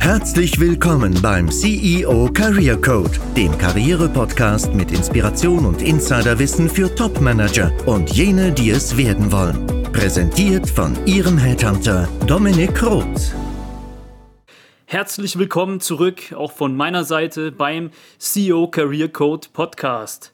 Herzlich willkommen beim CEO Career Code, dem Karriere-Podcast mit Inspiration und Insiderwissen für Top-Manager und jene, die es werden wollen. Präsentiert von Ihrem Headhunter Dominik Roth. Herzlich willkommen zurück, auch von meiner Seite beim CEO Career Code Podcast.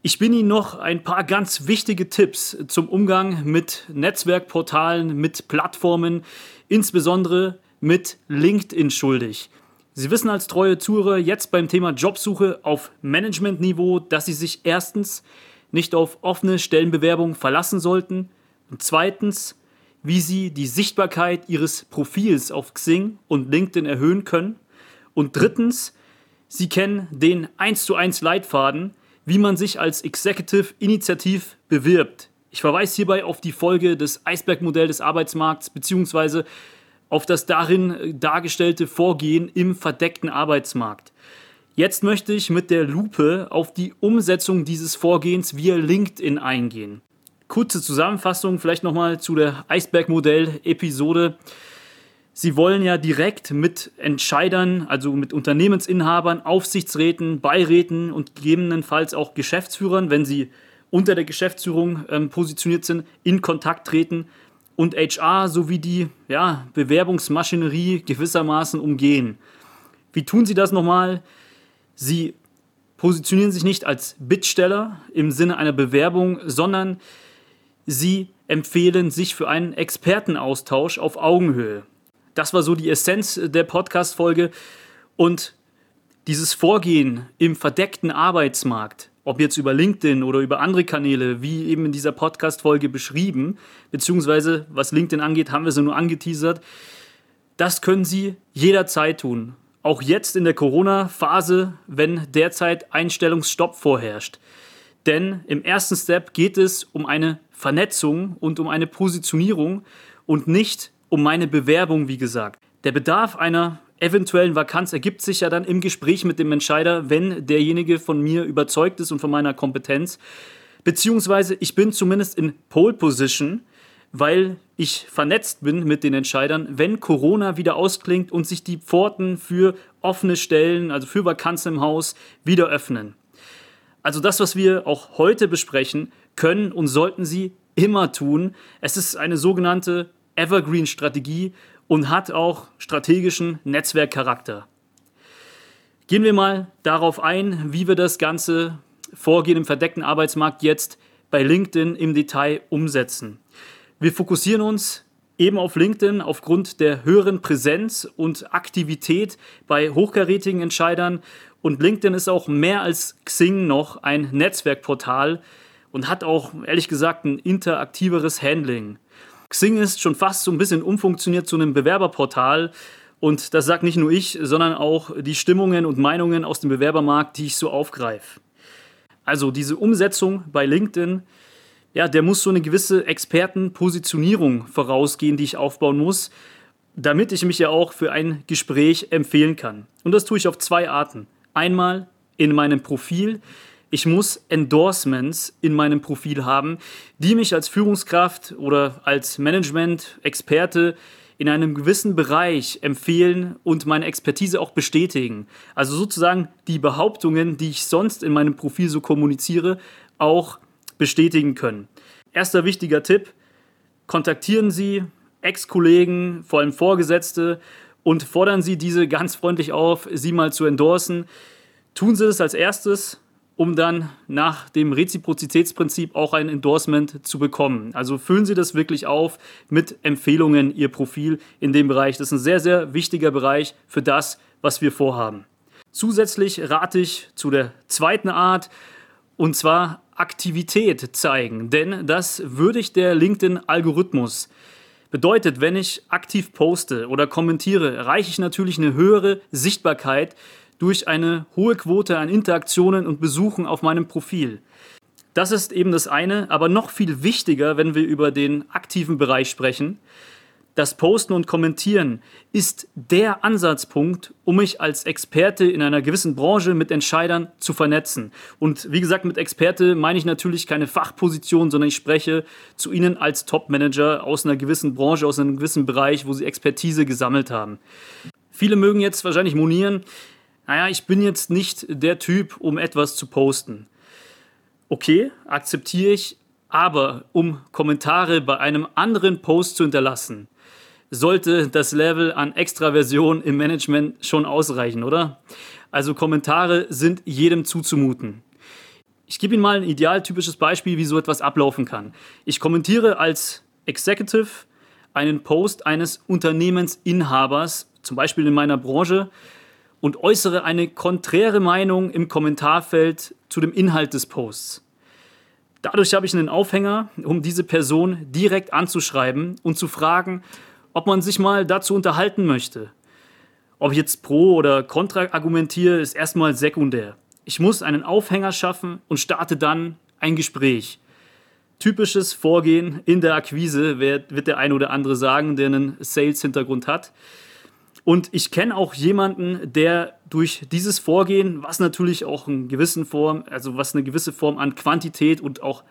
Ich bin Ihnen noch ein paar ganz wichtige Tipps zum Umgang mit Netzwerkportalen, mit Plattformen, insbesondere mit LinkedIn schuldig. Sie wissen als treue Zuhörer jetzt beim Thema Jobsuche auf Managementniveau, dass Sie sich erstens nicht auf offene Stellenbewerbungen verlassen sollten und zweitens, wie Sie die Sichtbarkeit Ihres Profils auf Xing und LinkedIn erhöhen können und drittens, Sie kennen den 1 zu 1 Leitfaden, wie man sich als Executive initiativ bewirbt. Ich verweise hierbei auf die Folge des Eisbergmodell des Arbeitsmarkts bzw auf das darin äh, dargestellte Vorgehen im verdeckten Arbeitsmarkt. Jetzt möchte ich mit der Lupe auf die Umsetzung dieses Vorgehens via LinkedIn eingehen. Kurze Zusammenfassung vielleicht nochmal zu der Eisbergmodell-Episode. Sie wollen ja direkt mit Entscheidern, also mit Unternehmensinhabern, Aufsichtsräten, Beiräten und gegebenenfalls auch Geschäftsführern, wenn sie unter der Geschäftsführung ähm, positioniert sind, in Kontakt treten und HR sowie die ja, Bewerbungsmaschinerie gewissermaßen umgehen. Wie tun sie das nochmal? Sie positionieren sich nicht als Bittsteller im Sinne einer Bewerbung, sondern sie empfehlen sich für einen Expertenaustausch auf Augenhöhe. Das war so die Essenz der Podcast-Folge. Und dieses Vorgehen im verdeckten Arbeitsmarkt, ob jetzt über LinkedIn oder über andere Kanäle, wie eben in dieser Podcast-Folge beschrieben, beziehungsweise was LinkedIn angeht, haben wir sie nur angeteasert. Das können Sie jederzeit tun. Auch jetzt in der Corona-Phase, wenn derzeit Einstellungsstopp vorherrscht. Denn im ersten Step geht es um eine Vernetzung und um eine Positionierung und nicht um meine Bewerbung, wie gesagt. Der Bedarf einer eventuellen Vakanz ergibt sich ja dann im Gespräch mit dem Entscheider, wenn derjenige von mir überzeugt ist und von meiner Kompetenz. Beziehungsweise ich bin zumindest in Pole Position, weil ich vernetzt bin mit den Entscheidern, wenn Corona wieder ausklingt und sich die Pforten für offene Stellen, also für Vakanzen im Haus, wieder öffnen. Also das, was wir auch heute besprechen, können und sollten Sie immer tun. Es ist eine sogenannte Evergreen-Strategie und hat auch strategischen Netzwerkcharakter. Gehen wir mal darauf ein, wie wir das ganze Vorgehen im verdeckten Arbeitsmarkt jetzt bei LinkedIn im Detail umsetzen. Wir fokussieren uns eben auf LinkedIn aufgrund der höheren Präsenz und Aktivität bei hochkarätigen Entscheidern. Und LinkedIn ist auch mehr als Xing noch ein Netzwerkportal und hat auch ehrlich gesagt ein interaktiveres Handling. Xing ist schon fast so ein bisschen umfunktioniert zu einem Bewerberportal. Und das sagt nicht nur ich, sondern auch die Stimmungen und Meinungen aus dem Bewerbermarkt, die ich so aufgreife. Also diese Umsetzung bei LinkedIn, ja, der muss so eine gewisse Expertenpositionierung vorausgehen, die ich aufbauen muss, damit ich mich ja auch für ein Gespräch empfehlen kann. Und das tue ich auf zwei Arten. Einmal in meinem Profil, ich muss Endorsements in meinem Profil haben, die mich als Führungskraft oder als Management-Experte in einem gewissen Bereich empfehlen und meine Expertise auch bestätigen. Also sozusagen die Behauptungen, die ich sonst in meinem Profil so kommuniziere, auch bestätigen können. Erster wichtiger Tipp, kontaktieren Sie Ex-Kollegen, vor allem Vorgesetzte und fordern Sie diese ganz freundlich auf, Sie mal zu endorsen. Tun Sie das als erstes, um dann nach dem Reziprozitätsprinzip auch ein Endorsement zu bekommen. Also füllen Sie das wirklich auf mit Empfehlungen, Ihr Profil in dem Bereich. Das ist ein sehr, sehr wichtiger Bereich für das, was wir vorhaben. Zusätzlich rate ich zu der zweiten Art, und zwar Aktivität zeigen, denn das würdigt der LinkedIn-Algorithmus. Bedeutet, wenn ich aktiv poste oder kommentiere, erreiche ich natürlich eine höhere Sichtbarkeit durch eine hohe Quote an Interaktionen und Besuchen auf meinem Profil. Das ist eben das eine, aber noch viel wichtiger, wenn wir über den aktiven Bereich sprechen, Das Posten und Kommentieren ist der Ansatzpunkt, um mich als Experte in einer gewissen Branche mit Entscheidern zu vernetzen. Und wie gesagt, mit Experte meine ich natürlich keine Fachposition, sondern ich spreche zu Ihnen als Top-Manager aus einer gewissen Branche, aus einem gewissen Bereich, wo Sie Expertise gesammelt haben. Viele mögen jetzt wahrscheinlich monieren, naja, ich bin jetzt nicht der Typ, um etwas zu posten. Okay, akzeptiere ich, aber um Kommentare bei einem anderen Post zu hinterlassen, sollte das Level an Extraversion im Management schon ausreichen, oder? Also Kommentare sind jedem zuzumuten. Ich gebe Ihnen mal ein idealtypisches Beispiel, wie so etwas ablaufen kann. Ich kommentiere als Executive einen Post eines Unternehmensinhabers, zum Beispiel in meiner Branche, und äußere eine konträre Meinung im Kommentarfeld zu dem Inhalt des Posts. Dadurch habe ich einen Aufhänger, um diese Person direkt anzuschreiben und zu fragen, ob man sich mal dazu unterhalten möchte. Ob ich jetzt pro oder contra argumentiere, ist erstmal sekundär. Ich muss einen Aufhänger schaffen und starte dann ein Gespräch. Typisches Vorgehen in der Akquise, wird der ein oder andere sagen, der einen Sales-Hintergrund hat. Und ich kenne auch jemanden, der durch dieses Vorgehen, was natürlich auch eine gewissen Form, also was eine gewisse Form an Quantität und auch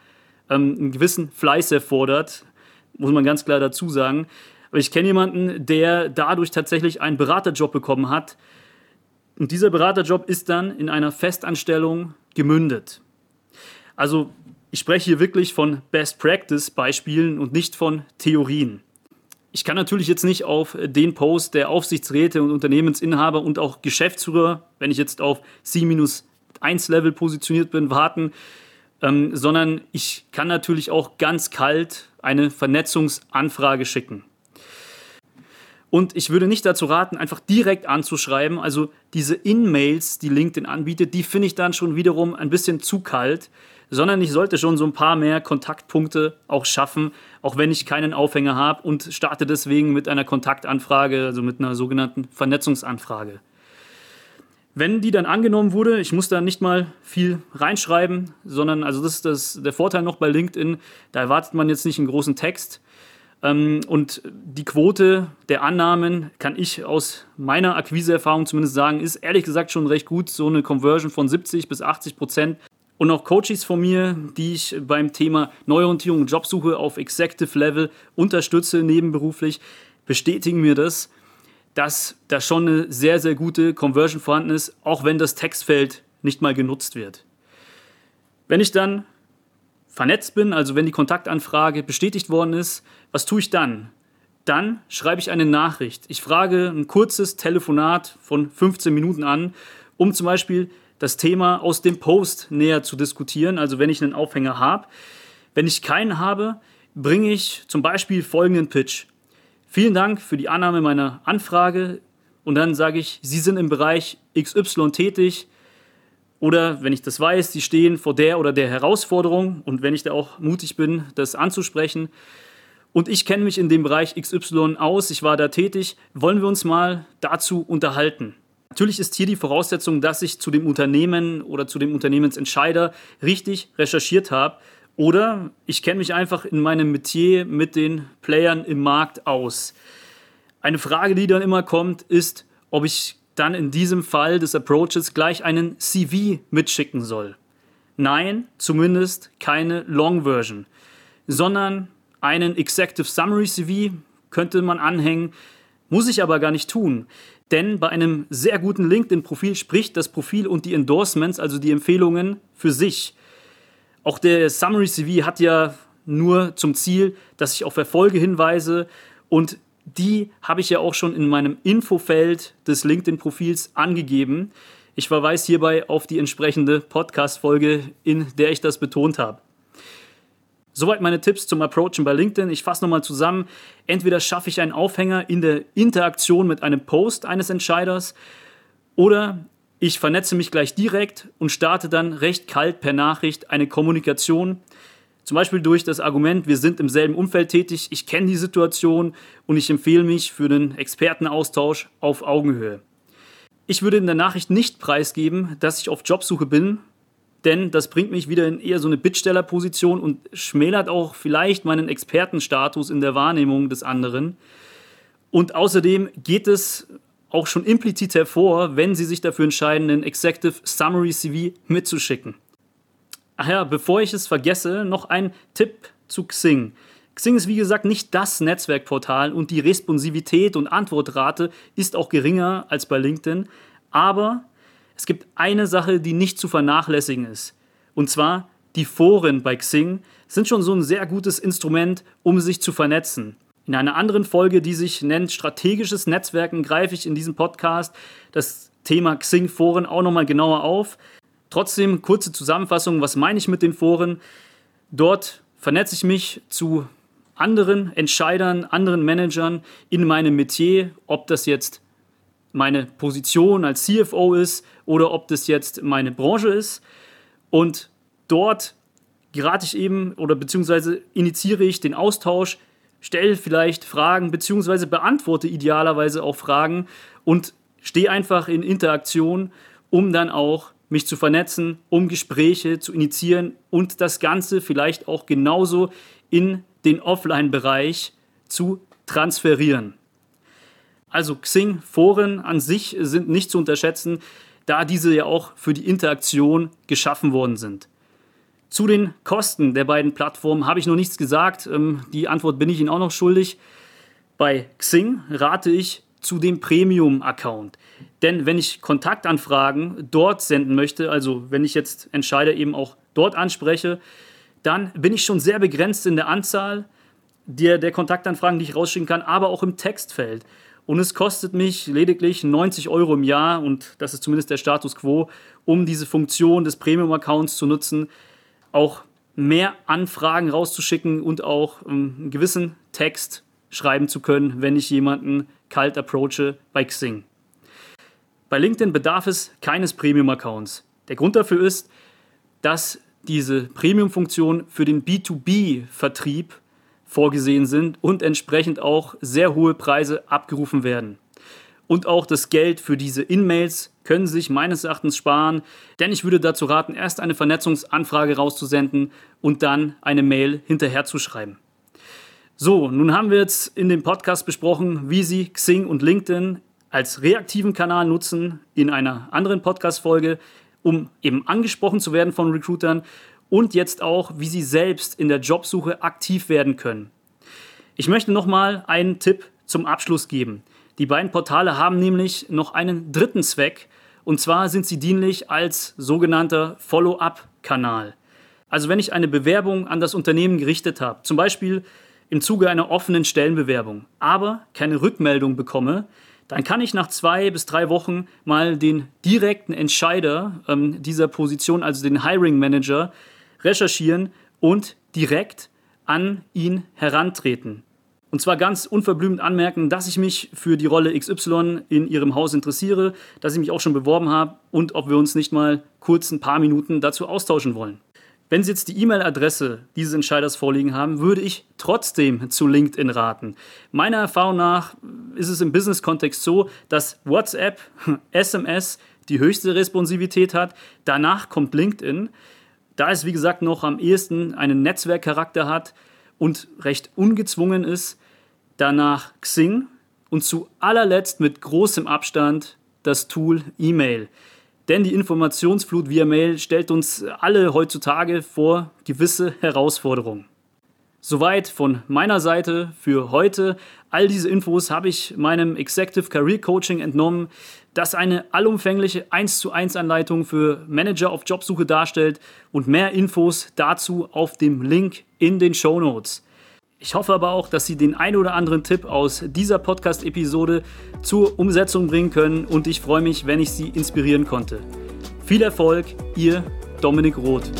ähm, einen gewissen Fleiß erfordert, muss man ganz klar dazu sagen, aber ich kenne jemanden, der dadurch tatsächlich einen Beraterjob bekommen hat. Und dieser Beraterjob ist dann in einer Festanstellung gemündet. Also ich spreche hier wirklich von Best Practice Beispielen und nicht von Theorien. Ich kann natürlich jetzt nicht auf den Post der Aufsichtsräte und Unternehmensinhaber und auch Geschäftsführer, wenn ich jetzt auf C-1-Level positioniert bin, warten, ähm, sondern ich kann natürlich auch ganz kalt eine Vernetzungsanfrage schicken. Und ich würde nicht dazu raten, einfach direkt anzuschreiben. Also diese In-Mails, die LinkedIn anbietet, die finde ich dann schon wiederum ein bisschen zu kalt, sondern ich sollte schon so ein paar mehr Kontaktpunkte auch schaffen, auch wenn ich keinen Aufhänger habe und starte deswegen mit einer Kontaktanfrage, also mit einer sogenannten Vernetzungsanfrage. Wenn die dann angenommen wurde, ich muss da nicht mal viel reinschreiben, sondern also das ist das, der Vorteil noch bei LinkedIn, da erwartet man jetzt nicht einen großen Text, ähm, und die Quote der Annahmen, kann ich aus meiner Akquiseerfahrung zumindest sagen, ist ehrlich gesagt schon recht gut. So eine Conversion von 70 bis 80 Prozent. Und auch Coaches von mir, die ich beim Thema Neuorientierung und Jobsuche auf Executive Level unterstütze, nebenberuflich, bestätigen mir das, dass da schon eine sehr, sehr gute Conversion vorhanden ist, auch wenn das Textfeld nicht mal genutzt wird. Wenn ich dann vernetzt bin, also wenn die Kontaktanfrage bestätigt worden ist, was tue ich dann? Dann schreibe ich eine Nachricht. Ich frage ein kurzes Telefonat von 15 Minuten an, um zum Beispiel das Thema aus dem Post näher zu diskutieren, also wenn ich einen Aufhänger habe. Wenn ich keinen habe, bringe ich zum Beispiel folgenden Pitch. Vielen Dank für die Annahme meiner Anfrage und dann sage ich, Sie sind im Bereich XY tätig. Oder wenn ich das weiß, Sie stehen vor der oder der Herausforderung und wenn ich da auch mutig bin, das anzusprechen und ich kenne mich in dem Bereich XY aus, ich war da tätig, wollen wir uns mal dazu unterhalten. Natürlich ist hier die Voraussetzung, dass ich zu dem Unternehmen oder zu dem Unternehmensentscheider richtig recherchiert habe oder ich kenne mich einfach in meinem Metier mit den Playern im Markt aus. Eine Frage, die dann immer kommt, ist, ob ich dann in diesem Fall des Approaches gleich einen CV mitschicken soll. Nein, zumindest keine Long Version, sondern einen Executive Summary CV könnte man anhängen, muss ich aber gar nicht tun. Denn bei einem sehr guten LinkedIn-Profil spricht das Profil und die Endorsements, also die Empfehlungen, für sich. Auch der Summary CV hat ja nur zum Ziel, dass ich auf Erfolge hinweise und die habe ich ja auch schon in meinem Infofeld des LinkedIn-Profils angegeben. Ich verweise hierbei auf die entsprechende Podcast-Folge, in der ich das betont habe. Soweit meine Tipps zum Approachen bei LinkedIn. Ich fasse nochmal zusammen. Entweder schaffe ich einen Aufhänger in der Interaktion mit einem Post eines Entscheiders oder ich vernetze mich gleich direkt und starte dann recht kalt per Nachricht eine Kommunikation, zum Beispiel durch das Argument, wir sind im selben Umfeld tätig, ich kenne die Situation und ich empfehle mich für den Expertenaustausch auf Augenhöhe. Ich würde in der Nachricht nicht preisgeben, dass ich auf Jobsuche bin, denn das bringt mich wieder in eher so eine Bittstellerposition und schmälert auch vielleicht meinen Expertenstatus in der Wahrnehmung des anderen. Und außerdem geht es auch schon implizit hervor, wenn Sie sich dafür entscheiden, einen Executive Summary CV mitzuschicken. Ach ja, bevor ich es vergesse, noch ein Tipp zu Xing. Xing ist wie gesagt nicht das Netzwerkportal und die Responsivität und Antwortrate ist auch geringer als bei LinkedIn. Aber es gibt eine Sache, die nicht zu vernachlässigen ist. Und zwar die Foren bei Xing sind schon so ein sehr gutes Instrument, um sich zu vernetzen. In einer anderen Folge, die sich nennt Strategisches Netzwerken, greife ich in diesem Podcast das Thema Xing-Foren auch nochmal genauer auf. Trotzdem kurze Zusammenfassung, was meine ich mit den Foren? Dort vernetze ich mich zu anderen Entscheidern, anderen Managern in meinem Metier, ob das jetzt meine Position als CFO ist oder ob das jetzt meine Branche ist. Und dort gerate ich eben oder beziehungsweise initiiere ich den Austausch stell vielleicht Fragen beziehungsweise beantworte idealerweise auch Fragen und stehe einfach in Interaktion, um dann auch mich zu vernetzen, um Gespräche zu initiieren und das Ganze vielleicht auch genauso in den Offline-Bereich zu transferieren. Also Xing-Foren an sich sind nicht zu unterschätzen, da diese ja auch für die Interaktion geschaffen worden sind. Zu den Kosten der beiden Plattformen habe ich noch nichts gesagt. Ähm, die Antwort bin ich Ihnen auch noch schuldig. Bei Xing rate ich zu dem Premium-Account. Denn wenn ich Kontaktanfragen dort senden möchte, also wenn ich jetzt Entscheider eben auch dort anspreche, dann bin ich schon sehr begrenzt in der Anzahl der, der Kontaktanfragen, die ich rausschicken kann, aber auch im Textfeld. Und es kostet mich lediglich 90 Euro im Jahr, und das ist zumindest der Status quo, um diese Funktion des Premium-Accounts zu nutzen, auch mehr Anfragen rauszuschicken und auch ähm, einen gewissen Text schreiben zu können, wenn ich jemanden kalt approache bei Xing. Bei LinkedIn bedarf es keines Premium-Accounts. Der Grund dafür ist, dass diese Premium-Funktionen für den B2B-Vertrieb vorgesehen sind und entsprechend auch sehr hohe Preise abgerufen werden und auch das Geld für diese In-Mails können sich meines Erachtens sparen, denn ich würde dazu raten, erst eine Vernetzungsanfrage rauszusenden und dann eine Mail hinterherzuschreiben. So, nun haben wir jetzt in dem Podcast besprochen, wie Sie Xing und LinkedIn als reaktiven Kanal nutzen in einer anderen Podcast-Folge, um eben angesprochen zu werden von Recruitern und jetzt auch, wie Sie selbst in der Jobsuche aktiv werden können. Ich möchte nochmal einen Tipp zum Abschluss geben. Die beiden Portale haben nämlich noch einen dritten Zweck, und zwar sind sie dienlich als sogenannter Follow-up-Kanal. Also wenn ich eine Bewerbung an das Unternehmen gerichtet habe, zum Beispiel im Zuge einer offenen Stellenbewerbung, aber keine Rückmeldung bekomme, dann kann ich nach zwei bis drei Wochen mal den direkten Entscheider ähm, dieser Position, also den Hiring Manager, recherchieren und direkt an ihn herantreten. Und zwar ganz unverblümt anmerken, dass ich mich für die Rolle XY in Ihrem Haus interessiere, dass ich mich auch schon beworben habe und ob wir uns nicht mal kurz ein paar Minuten dazu austauschen wollen. Wenn Sie jetzt die E-Mail-Adresse dieses Entscheiders vorliegen haben, würde ich trotzdem zu LinkedIn raten. Meiner Erfahrung nach ist es im Business-Kontext so, dass WhatsApp, SMS die höchste Responsivität hat. Danach kommt LinkedIn. Da es, wie gesagt, noch am ehesten einen Netzwerkcharakter hat, und recht ungezwungen ist, danach Xing und zu allerletzt mit großem Abstand das Tool E-Mail. Denn die Informationsflut via Mail stellt uns alle heutzutage vor gewisse Herausforderungen. Soweit von meiner Seite für heute. All diese Infos habe ich meinem Executive Career Coaching entnommen, das eine allumfängliche 1 zu 1 Anleitung für Manager auf Jobsuche darstellt und mehr Infos dazu auf dem Link in den Show Notes. Ich hoffe aber auch, dass Sie den ein oder anderen Tipp aus dieser Podcast-Episode zur Umsetzung bringen können und ich freue mich, wenn ich Sie inspirieren konnte. Viel Erfolg, Ihr Dominik Roth.